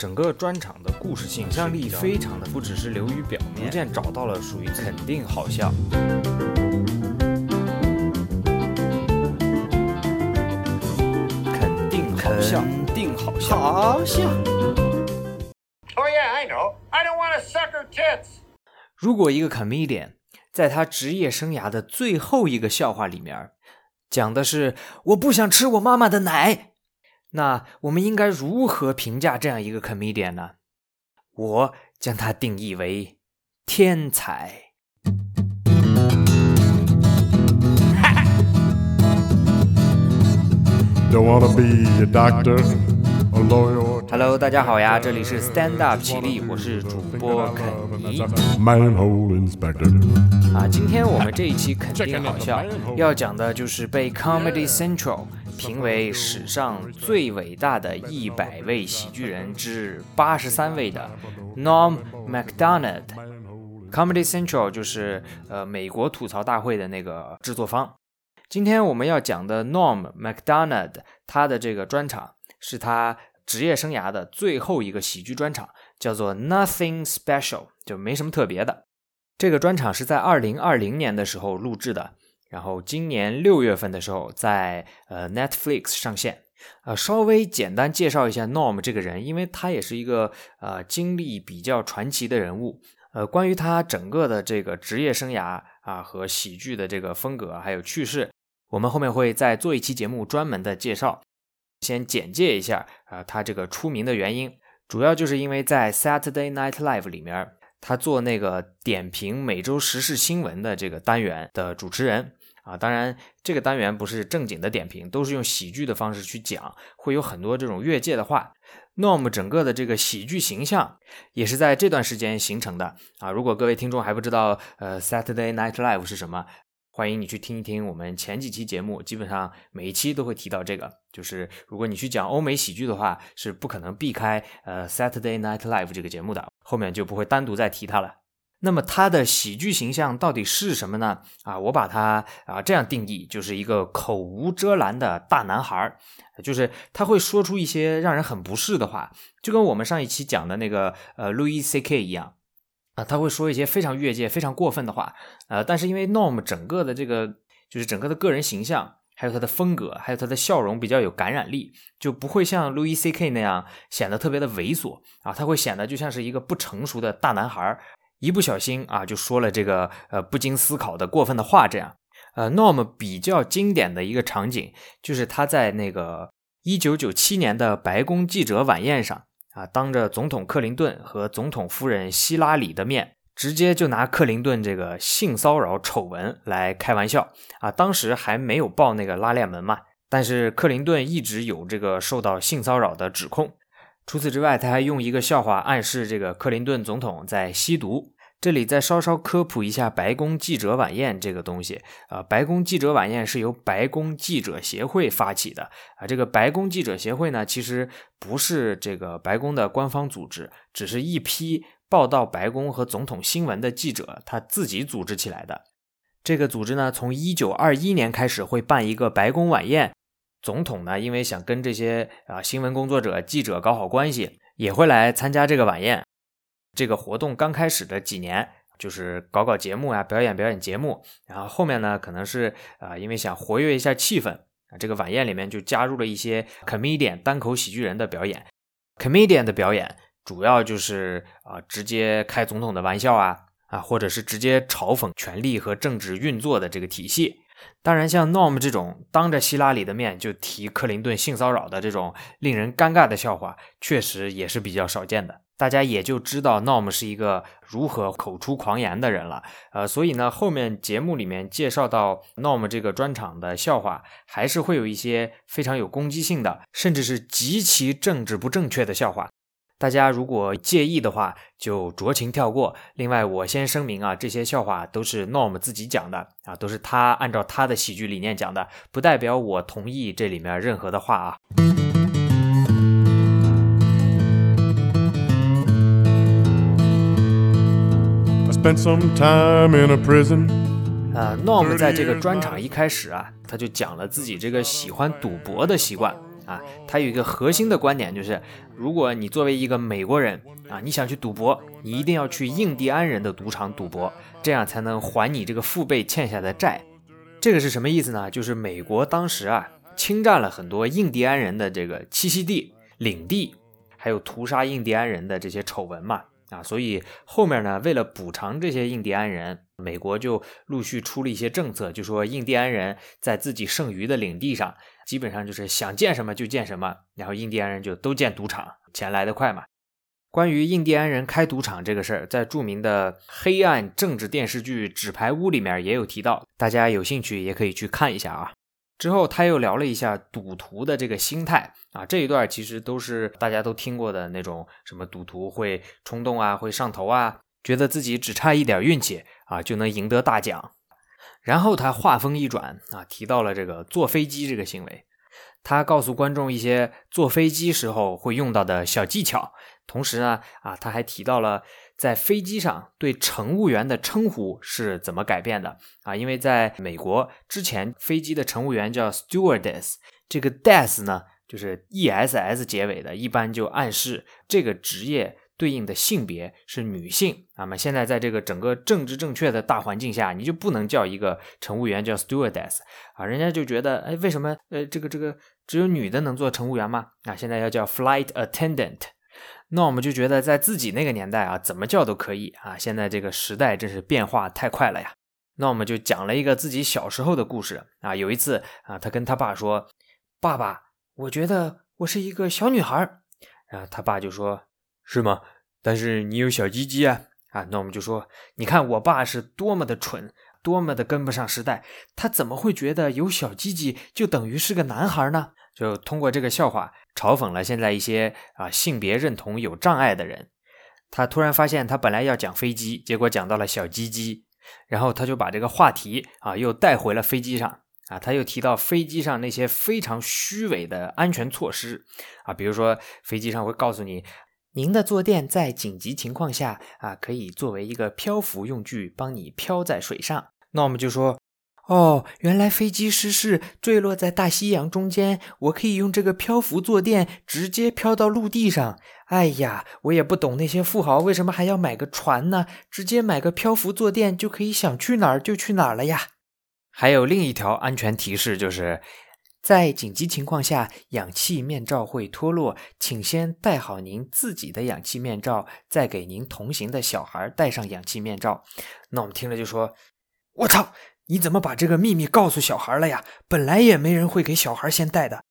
整个专场的故事性、想象力非常的，不只是流于表面，逐渐找到了属于肯定好笑。肯定好笑，肯定好笑。好笑。Oh, yeah, I know. I don't want to suck her tits. 如果一个 comedian 在他职业生涯的最后一个笑话里面讲的是“我不想吃我妈妈的奶”，那我们应该如何评价这样一个 comedian 呢？我将他定义为天才。Don't wanna be a doctor, Hello，大家好呀，这里是 Stand Up 起立，我是主播肯尼啊。今天我们这一期肯定好笑，要讲的就是被 Comedy Central 评为史上最伟大的一百位喜剧人之八十三位的 Norm Macdonald。Comedy Central 就是呃美国吐槽大会的那个制作方。今天我们要讲的 Norm Macdonald，他的这个专场是他职业生涯的最后一个喜剧专场，叫做 Nothing Special，就没什么特别的。这个专场是在二零二零年的时候录制的，然后今年六月份的时候在呃 Netflix 上线。呃，稍微简单介绍一下 Norm 这个人，因为他也是一个呃经历比较传奇的人物。呃，关于他整个的这个职业生涯啊和喜剧的这个风格还有趣事，我们后面会再做一期节目专门的介绍。先简介一下啊、他这个出名的原因，主要就是因为在 Saturday Night Live 里面，他做那个点评每周时事新闻的这个单元的主持人啊。当然，这个单元不是正经的点评，都是用喜剧的方式去讲，会有很多这种越界的话。Norm 整个的这个喜剧形象也是在这段时间形成的啊。如果各位听众还不知道呃 Saturday Night Live 是什么，欢迎你去听一听我们前几期节目，基本上每一期都会提到这个。就是如果你去讲欧美喜剧的话，是不可能避开呃 Saturday Night Live 这个节目的，后面就不会单独再提它了。那么他的喜剧形象到底是什么呢？啊，我把他啊这样定义，就是一个口无遮拦的大男孩儿，就是他会说出一些让人很不适的话，就跟我们上一期讲的那个呃 Louis C.K. 一样。他会说一些非常越界、非常过分的话，呃，但是因为 Norm 整个的这个就是整个的个人形象，还有他的风格，还有他的笑容比较有感染力，就不会像 Louis C.K. 那样显得特别的猥琐啊，他会显得就像是一个不成熟的大男孩，一不小心啊就说了这个呃不经思考的过分的话，这样。呃，Norm 比较经典的一个场景就是他在那个一九九七年的白宫记者晚宴上。啊，当着总统克林顿和总统夫人希拉里的面，直接就拿克林顿这个性骚扰丑闻来开玩笑啊！当时还没有报那个拉链门嘛，但是克林顿一直有这个受到性骚扰的指控。除此之外，他还用一个笑话暗示这个克林顿总统在吸毒。这里再稍稍科普一下白宫记者晚宴这个东西啊，白宫记者晚宴是由白宫记者协会发起的啊。这个白宫记者协会呢，其实不是这个白宫的官方组织，只是一批报道白宫和总统新闻的记者他自己组织起来的。这个组织呢，从一九二一年开始会办一个白宫晚宴，总统呢，因为想跟这些啊新闻工作者、记者搞好关系，也会来参加这个晚宴。这个活动刚开始的几年，就是搞搞节目啊、表演表演节目，然后后面呢，可能是啊、因为想活跃一下气氛啊，这个晚宴里面就加入了一些 comedian 单口喜剧人的表演。comedian 的表演主要就是啊、直接开总统的玩笑啊啊，或者是直接嘲讽权力和政治运作的这个体系。当然，像 Norm 这种当着希拉里的面就提克林顿性骚扰的这种令人尴尬的笑话，确实也是比较少见的。大家也就知道 Norm 是一个如何口出狂言的人了。呃，所以呢，后面节目里面介绍到 Norm 这个专场的笑话，还是会有一些非常有攻击性的，甚至是极其政治不正确的笑话。大家如果介意的话，就酌情跳过。另外，我先声明啊，这些笑话都是 Norm 自己讲的啊，都是他按照他的喜剧理念讲的，不代表我同意这里面任何的话啊。I spent some time in a prison. 呃，Norm 在这个专场一开始啊，他就讲了自己这个喜欢赌博的习惯啊，他有一个核心的观点，就是如果你作为一个美国人啊，你想去赌博，你一定要去印第安人的赌场赌博，这样才能还你这个父辈欠下的债。这个是什么意思呢？就是美国当时啊，侵占了很多印第安人的这个栖息地、领地，还有屠杀印第安人的这些丑闻嘛。啊，所以后面呢，为了补偿这些印第安人，美国就陆续出了一些政策，就说印第安人在自己剩余的领地上，基本上就是想建什么就建什么，然后印第安人就都建赌场，钱来得快嘛。关于印第安人开赌场这个事儿，在著名的黑暗政治电视剧《纸牌屋》里面也有提到，大家有兴趣也可以去看一下啊。之后他又聊了一下赌徒的这个心态啊，这一段其实都是大家都听过的那种，什么赌徒会冲动啊，会上头啊，觉得自己只差一点运气啊就能赢得大奖。然后他话锋一转啊，提到了这个坐飞机这个行为，他告诉观众一些坐飞机时候会用到的小技巧，同时呢啊他还提到了。在飞机上对乘务员的称呼是怎么改变的啊？因为在美国之前，飞机的乘务员叫 stewardess，这个 des 呢就是 e s s 结尾的，一般就暗示这个职业对应的性别是女性。那么现在在这个整个政治正确的大环境下，你就不能叫一个乘务员叫 stewardess 啊？人家就觉得，哎，为什么呃这个这个只有女的能做乘务员吗？啊，现在要叫 flight attendant。那我们就觉得，在自己那个年代啊，怎么叫都可以啊。现在这个时代真是变化太快了呀。那我们就讲了一个自己小时候的故事啊。有一次啊，他跟他爸说：“爸爸，我觉得我是一个小女孩。”然后他爸就说：“是吗？但是你有小鸡鸡啊。”啊，那我们就说：“你看我爸是多么的蠢，多么的跟不上时代，他怎么会觉得有小鸡鸡就等于是个男孩呢？”就通过这个笑话。嘲讽了现在一些啊性别认同有障碍的人。他突然发现，他本来要讲飞机，结果讲到了小鸡鸡，然后他就把这个话题啊又带回了飞机上啊。他又提到飞机上那些非常虚伪的安全措施啊，比如说飞机上会告诉你，您的坐垫在紧急情况下啊可以作为一个漂浮用具，帮你漂在水上。那我们就说。哦，原来飞机失事坠落在大西洋中间，我可以用这个漂浮坐垫直接漂到陆地上。哎呀，我也不懂那些富豪为什么还要买个船呢？直接买个漂浮坐垫就可以想去哪儿就去哪儿了呀。还有另一条安全提示，就是在紧急情况下，氧气面罩会脱落，请先戴好您自己的氧气面罩，再给您同行的小孩戴上氧气面罩。那我们听了就说：“我操！”你怎么把这个秘密告诉小孩了呀？本来也没人会给小孩先带的。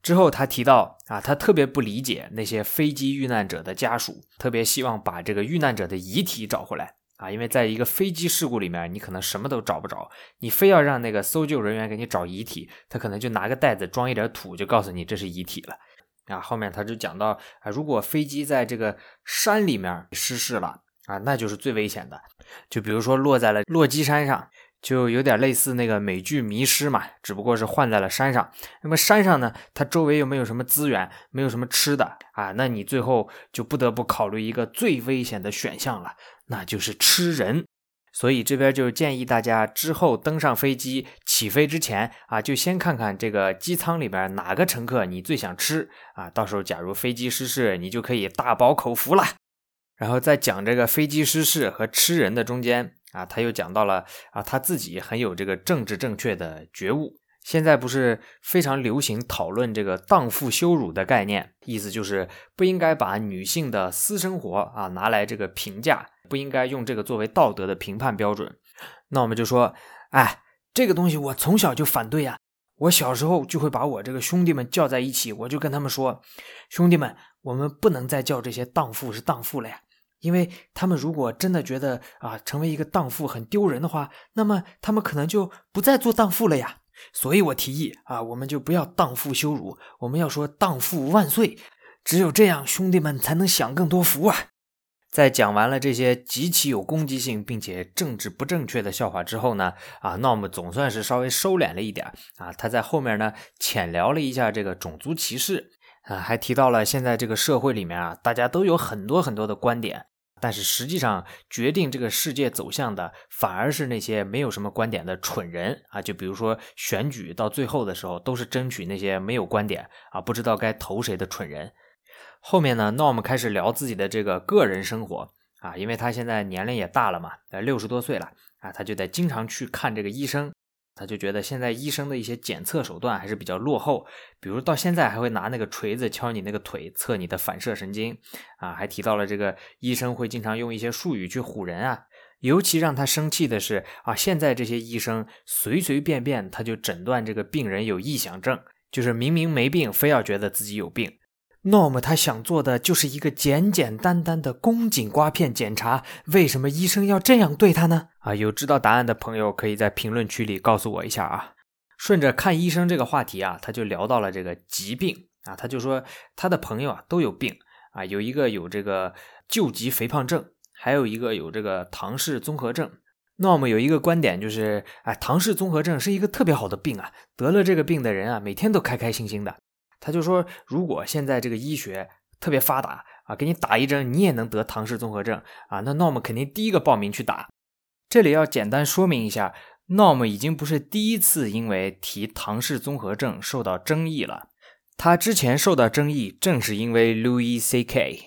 之后他提到啊，他特别不理解那些飞机遇难者的家属，特别希望把这个遇难者的遗体找回来啊，因为在一个飞机事故里面，你可能什么都找不着，你非要让那个搜救人员给你找遗体，他可能就拿个袋子装一点土，就告诉你这是遗体了啊。后面他就讲到啊，如果飞机在这个山里面失事了啊，那就是最危险的，就比如说落在了落基山上。就有点类似那个美剧《迷失》嘛，只不过是换在了山上。那么山上呢，它周围又没有什么资源，没有什么吃的啊，那你最后就不得不考虑一个最危险的选项了，那就是吃人。所以这边就建议大家之后登上飞机起飞之前啊，就先看看这个机舱里边哪个乘客你最想吃啊，到时候假如飞机失事，你就可以大饱口福了。然后在讲这个飞机失事和吃人的中间。啊，他又讲到了啊，他自己很有这个政治正确的觉悟。现在不是非常流行讨论这个荡妇羞辱的概念，意思就是不应该把女性的私生活啊拿来这个评价，不应该用这个作为道德的评判标准。那我们就说，哎，这个东西我从小就反对呀。我小时候就会把我这个兄弟们叫在一起，我就跟他们说，兄弟们，我们不能再叫这些荡妇是荡妇了呀。因为他们如果真的觉得啊，成为一个荡妇很丢人的话，那么他们可能就不再做荡妇了呀。所以我提议啊，我们就不要荡妇羞辱，我们要说荡妇万岁。只有这样，兄弟们才能享更多福啊。在讲完了这些极其有攻击性并且政治不正确的笑话之后呢，啊，那我们总算是稍微收敛了一点啊。他在后面呢，浅聊了一下这个种族歧视啊，还提到了现在这个社会里面啊，大家都有很多很多的观点。但是实际上决定这个世界走向的反而是那些没有什么观点的蠢人啊！就比如说选举到最后的时候，都是争取那些没有观点啊、不知道该投谁的蠢人。后面呢，Norm 开始聊自己的这个个人生活啊，因为他现在年龄也大了嘛，呃，六十多岁了啊，他就得经常去看这个医生。他就觉得现在医生的一些检测手段还是比较落后，比如到现在还会拿那个锤子敲你那个腿，测你的反射神经啊，还提到了这个医生会经常用一些术语去唬人啊。尤其让他生气的是啊，现在这些医生随随便便他就诊断这个病人有臆想症，就是明明没病，非要觉得自己有病。那么他想做的就是一个简简单单的宫颈刮片检查，为什么医生要这样对他呢？啊，有知道答案的朋友可以在评论区里告诉我一下啊。顺着看医生这个话题啊，他就聊到了这个疾病啊，他就说他的朋友啊都有病啊，有一个有这个救急肥胖症，还有一个有这个唐氏综合症。那么有一个观点就是，哎，唐氏综合症是一个特别好的病啊，得了这个病的人啊，每天都开开心心的。他就说，如果现在这个医学特别发达啊，给你打一针，你也能得唐氏综合症啊，那 Norm 肯定第一个报名去打。这里要简单说明一下，Norm 已经不是第一次因为提唐氏综合症受到争议了。他之前受到争议，正是因为 Louis C.K.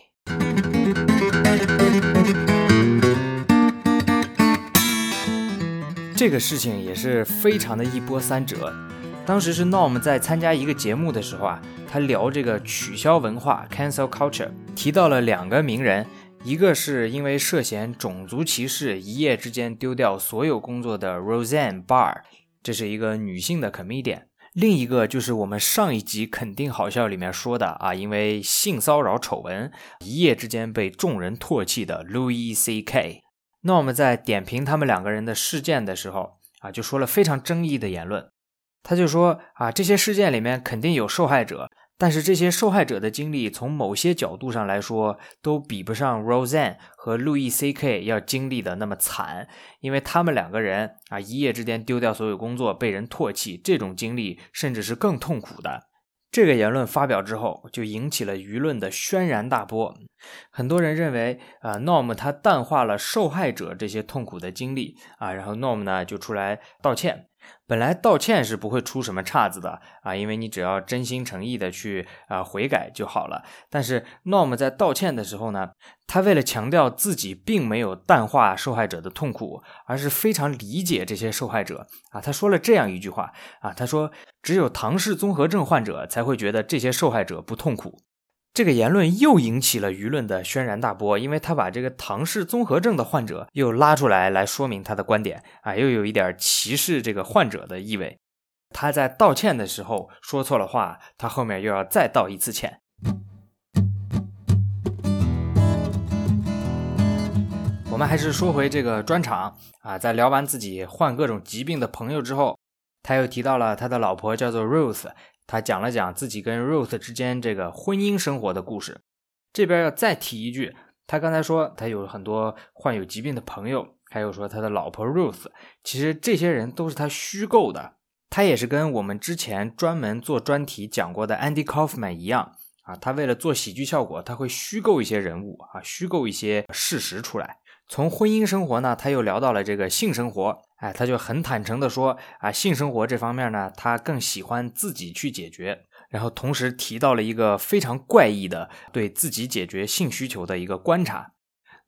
这个事情也是非常的一波三折。当时是 Norm 在参加一个节目的时候啊，他聊这个取消文化 （cancel culture），提到了两个名人，一个是因为涉嫌种族歧视一夜之间丢掉所有工作的 Roseanne Barr，这是一个女性的 comedian；另一个就是我们上一集肯定好笑里面说的啊，因为性骚扰丑闻一夜之间被众人唾弃的 Louis C.K. Norm 在点评他们两个人的事件的时候啊，就说了非常争议的言论。他就说啊，这些事件里面肯定有受害者，但是这些受害者的经历从某些角度上来说，都比不上 Roseanne 和路易 C.K. 要经历的那么惨，因为他们两个人啊，一夜之间丢掉所有工作，被人唾弃，这种经历甚至是更痛苦的。这个言论发表之后，就引起了舆论的轩然大波。很多人认为啊，Norm 他淡化了受害者这些痛苦的经历啊，然后 Norm 呢就出来道歉。本来道歉是不会出什么岔子的啊，因为你只要真心诚意的去啊悔改就好了。但是 Norm 在道歉的时候呢，他为了强调自己并没有淡化受害者的痛苦，而是非常理解这些受害者啊，他说了这样一句话啊，他说只有唐氏综合症患者才会觉得这些受害者不痛苦。这个言论又引起了舆论的轩然大波，因为他把这个唐氏综合症的患者又拉出来来说明他的观点啊，又有一点歧视这个患者的意味。他在道歉的时候说错了话，他后面又要再道一次歉。我们还是说回这个专场啊，在聊完自己患各种疾病的朋友之后，他又提到了他的老婆叫做 Ruth。他讲了讲自己跟 Ruth 之间这个婚姻生活的故事。这边要再提一句，他刚才说他有很多患有疾病的朋友，还有说他的老婆 Ruth，其实这些人都是他虚构的。他也是跟我们之前专门做专题讲过的 Andy Kaufman 一样啊，他为了做喜剧效果，他会虚构一些人物啊，虚构一些事实出来。从婚姻生活呢，他又聊到了这个性生活，哎，他就很坦诚的说啊，性生活这方面呢，他更喜欢自己去解决，然后同时提到了一个非常怪异的对自己解决性需求的一个观察。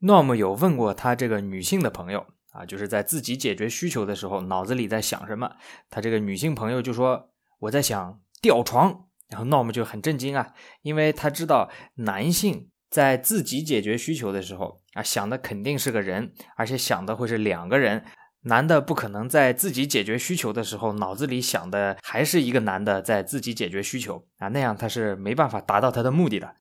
Norm 有问过他这个女性的朋友啊，就是在自己解决需求的时候，脑子里在想什么？他这个女性朋友就说我在想吊床，然后 Norm 就很震惊啊，因为他知道男性。在自己解决需求的时候啊，想的肯定是个人，而且想的会是两个人。男的不可能在自己解决需求的时候，脑子里想的还是一个男的在自己解决需求啊，那样他是没办法达到他的目的的。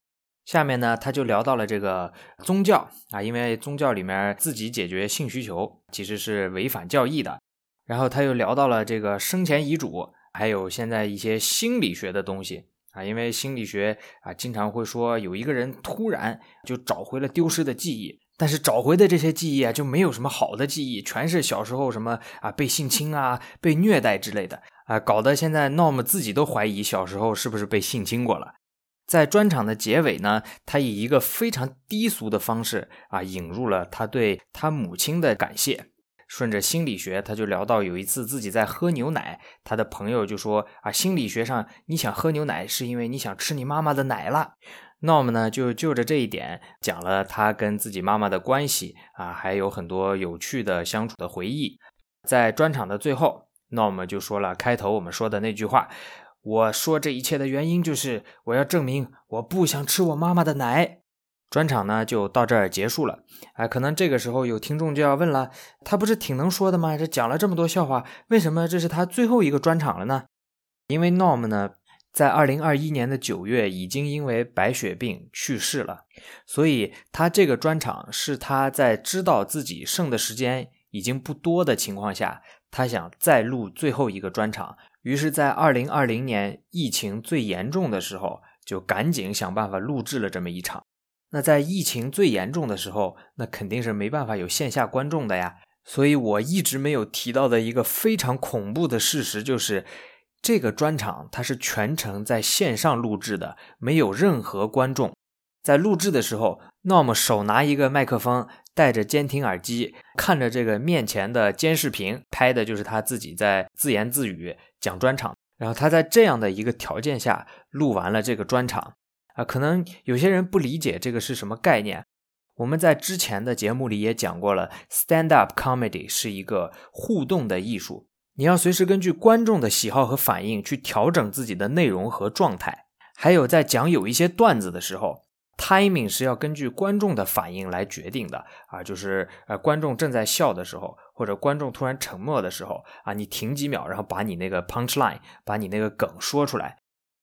下面呢，他就聊到了这个宗教啊，因为宗教里面自己解决性需求其实是违反教义的。然后他又聊到了这个生前遗嘱，还有现在一些心理学的东西。啊，因为心理学啊，经常会说有一个人突然就找回了丢失的记忆，但是找回的这些记忆啊，就没有什么好的记忆，全是小时候什么啊被性侵啊、被虐待之类的啊，搞得现在 Norm 自己都怀疑小时候是不是被性侵过了。在专场的结尾呢，他以一个非常低俗的方式啊，引入了他对他母亲的感谢。顺着心理学，他就聊到有一次自己在喝牛奶，他的朋友就说啊，心理学上你想喝牛奶是因为你想吃你妈妈的奶了。Norm 呢就就着这一点讲了他跟自己妈妈的关系啊，还有很多有趣的相处的回忆。在专场的最后，Norm 就说了开头我们说的那句话。我说这一切的原因就是我要证明我不想吃我妈妈的奶。专场呢就到这儿结束了。哎，可能这个时候有听众就要问了：他不是挺能说的吗？这讲了这么多笑话，为什么这是他最后一个专场了呢？因为 Norm 呢在二零二一年的九月已经因为白血病去世了，所以他这个专场是他在知道自己剩的时间已经不多的情况下，他想再录最后一个专场。于是，在二零二零年疫情最严重的时候，就赶紧想办法录制了这么一场。那在疫情最严重的时候，那肯定是没办法有线下观众的呀。所以我一直没有提到的一个非常恐怖的事实，就是这个专场它是全程在线上录制的，没有任何观众。在录制的时候，Norm 手拿一个麦克风。戴着监听耳机，看着这个面前的监视屏，拍的就是他自己在自言自语讲专场。然后他在这样的一个条件下录完了这个专场。啊，可能有些人不理解这个是什么概念。我们在之前的节目里也讲过了，stand up comedy 是一个互动的艺术，你要随时根据观众的喜好和反应去调整自己的内容和状态。还有在讲有一些段子的时候。timing 是要根据观众的反应来决定的啊，就是呃，观众正在笑的时候，或者观众突然沉默的时候啊，你停几秒，然后把你那个 punch line，把你那个梗说出来。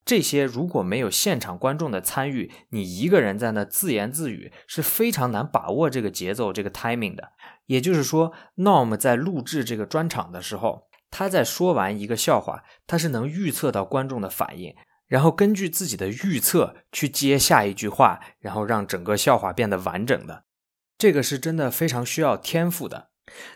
这些如果没有现场观众的参与，你一个人在那自言自语是非常难把握这个节奏、这个 timing 的。也就是说，Norm 在录制这个专场的时候，他在说完一个笑话，他是能预测到观众的反应。然后根据自己的预测去接下一句话，然后让整个笑话变得完整的，这个是真的非常需要天赋的。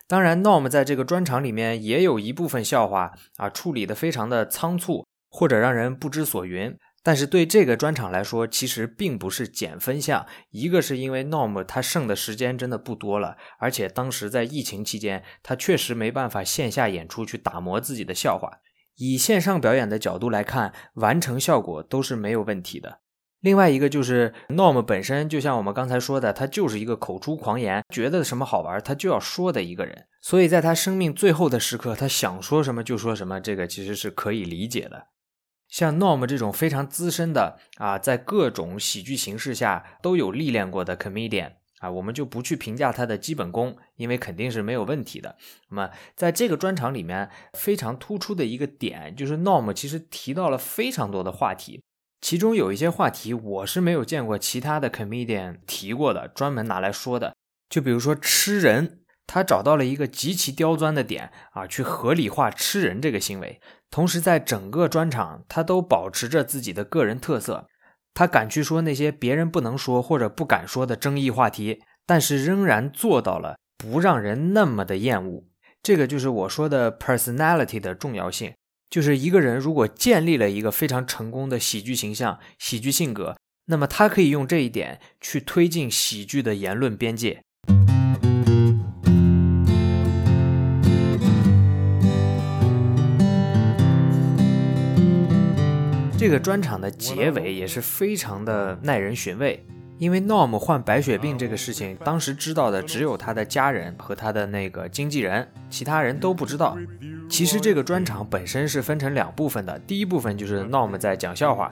当然，Norm 在这个专场里面也有一部分笑话啊处理的非常的仓促，或者让人不知所云。但是对这个专场来说，其实并不是减分项。一个是因为 Norm 他剩的时间真的不多了，而且当时在疫情期间，他确实没办法线下演出去打磨自己的笑话。以线上表演的角度来看，完成效果都是没有问题的。另外一个就是 Norm 本身，就像我们刚才说的，他就是一个口出狂言，觉得什么好玩他就要说的一个人。所以在他生命最后的时刻，他想说什么就说什么，这个其实是可以理解的。像 Norm 这种非常资深的啊，在各种喜剧形式下都有历练过的 comedian。啊，我们就不去评价他的基本功，因为肯定是没有问题的。那么，在这个专场里面，非常突出的一个点就是，Norm 其实提到了非常多的话题，其中有一些话题我是没有见过其他的 comedian 提过的，专门拿来说的。就比如说吃人，他找到了一个极其刁钻的点啊，去合理化吃人这个行为，同时在整个专场，他都保持着自己的个人特色。他敢去说那些别人不能说或者不敢说的争议话题，但是仍然做到了不让人那么的厌恶。这个就是我说的 personality 的重要性。就是一个人如果建立了一个非常成功的喜剧形象、喜剧性格，那么他可以用这一点去推进喜剧的言论边界。这个专场的结尾也是非常的耐人寻味，因为 Norm 患白血病这个事情，当时知道的只有他的家人和他的那个经纪人，其他人都不知道。其实这个专场本身是分成两部分的，第一部分就是 Norm 在讲笑话，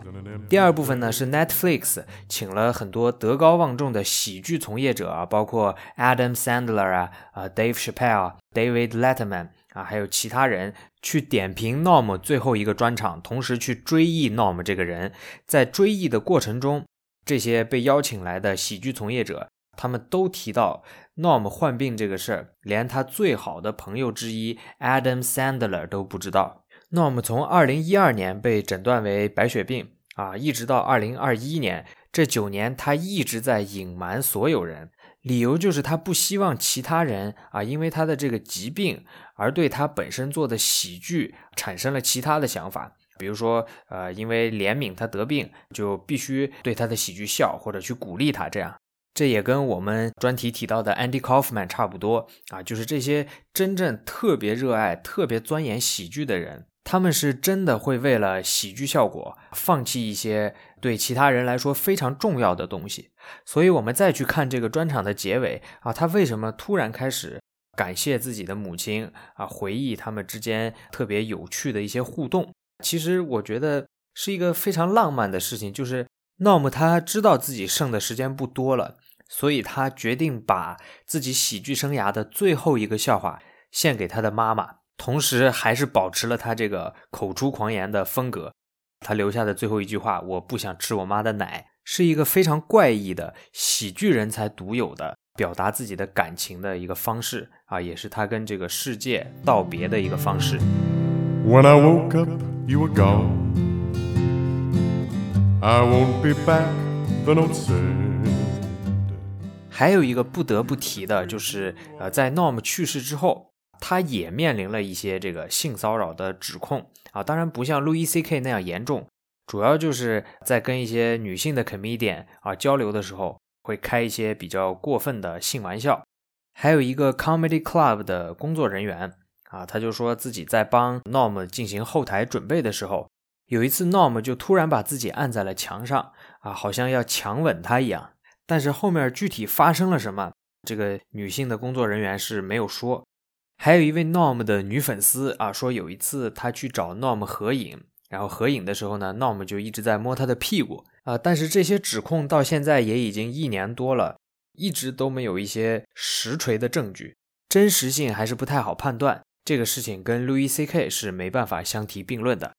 第二部分呢是 Netflix 请了很多德高望重的喜剧从业者啊，包括 Adam Sandler 啊、啊 Dave Chappelle、David Letterman 啊，还有其他人。去点评 Norm 最后一个专场，同时去追忆 Norm 这个人。在追忆的过程中，这些被邀请来的喜剧从业者，他们都提到 Norm 患病这个事儿，连他最好的朋友之一 Adam Sandler 都不知道。Norm 从2012年被诊断为白血病啊，一直到2021年，这九年他一直在隐瞒所有人。理由就是他不希望其他人啊，因为他的这个疾病而对他本身做的喜剧产生了其他的想法，比如说，呃，因为怜悯他得病，就必须对他的喜剧笑，或者去鼓励他。这样，这也跟我们专题提到的 Andy Kaufman 差不多啊，就是这些真正特别热爱、特别钻研喜剧的人，他们是真的会为了喜剧效果放弃一些对其他人来说非常重要的东西。所以，我们再去看这个专场的结尾啊，他为什么突然开始感谢自己的母亲啊，回忆他们之间特别有趣的一些互动。其实我觉得是一个非常浪漫的事情，就是 Norm 他知道自己剩的时间不多了，所以他决定把自己喜剧生涯的最后一个笑话献给他的妈妈，同时还是保持了他这个口出狂言的风格。他留下的最后一句话：“我不想吃我妈的奶”，是一个非常怪异的喜剧人才独有的表达自己的感情的一个方式啊，也是他跟这个世界道别的一个方式。When I woke up, you were gone. I won't be back, the notes 还有一个不得不提的就是，呃，在 Norm 去世之后，他也面临了一些这个性骚扰的指控啊。当然不像 Louis C.K. 那样严重，主要就是在跟一些女性的 comedian 啊交流的时候，会开一些比较过分的性玩笑。还有一个 comedy club 的工作人员。啊，他就说自己在帮 Norm 进行后台准备的时候，有一次 Norm 就突然把自己按在了墙上，啊，好像要强吻他一样。但是后面具体发生了什么，这个女性的工作人员是没有说。还有一位 Norm 的女粉丝啊，说有一次她去找 Norm 合影，然后合影的时候呢，Norm 就一直在摸她的屁股啊。但是这些指控到现在也已经一年多了，一直都没有一些实锤的证据，真实性还是不太好判断。这个事情跟 Louis C.K. 是没办法相提并论的。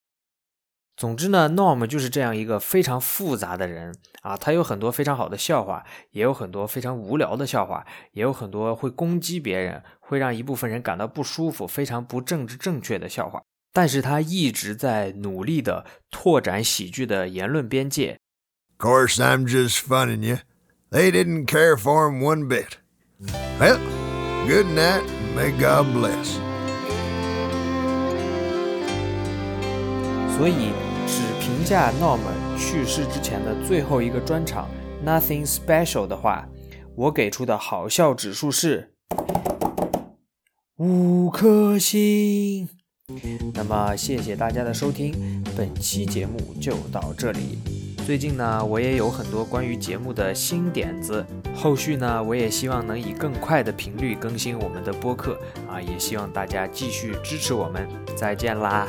总之呢，Norm 就是这样一个非常复杂的人啊，他有很多非常好的笑话，也有很多非常无聊的笑话，也有很多会攻击别人、会让一部分人感到不舒服、非常不政治正确的笑话。但是他一直在努力的拓展喜剧的言论边界。Course, I'm just funning you. They didn't care for him one bit. Well, good night. May God bless. 所以，只评价 Norm 去世之前的最后一个专场《Nothing Special》的话，我给出的好笑指数是五颗星。那么，谢谢大家的收听，本期节目就到这里。最近呢，我也有很多关于节目的新点子，后续呢，我也希望能以更快的频率更新我们的播客啊，也希望大家继续支持我们。再见啦！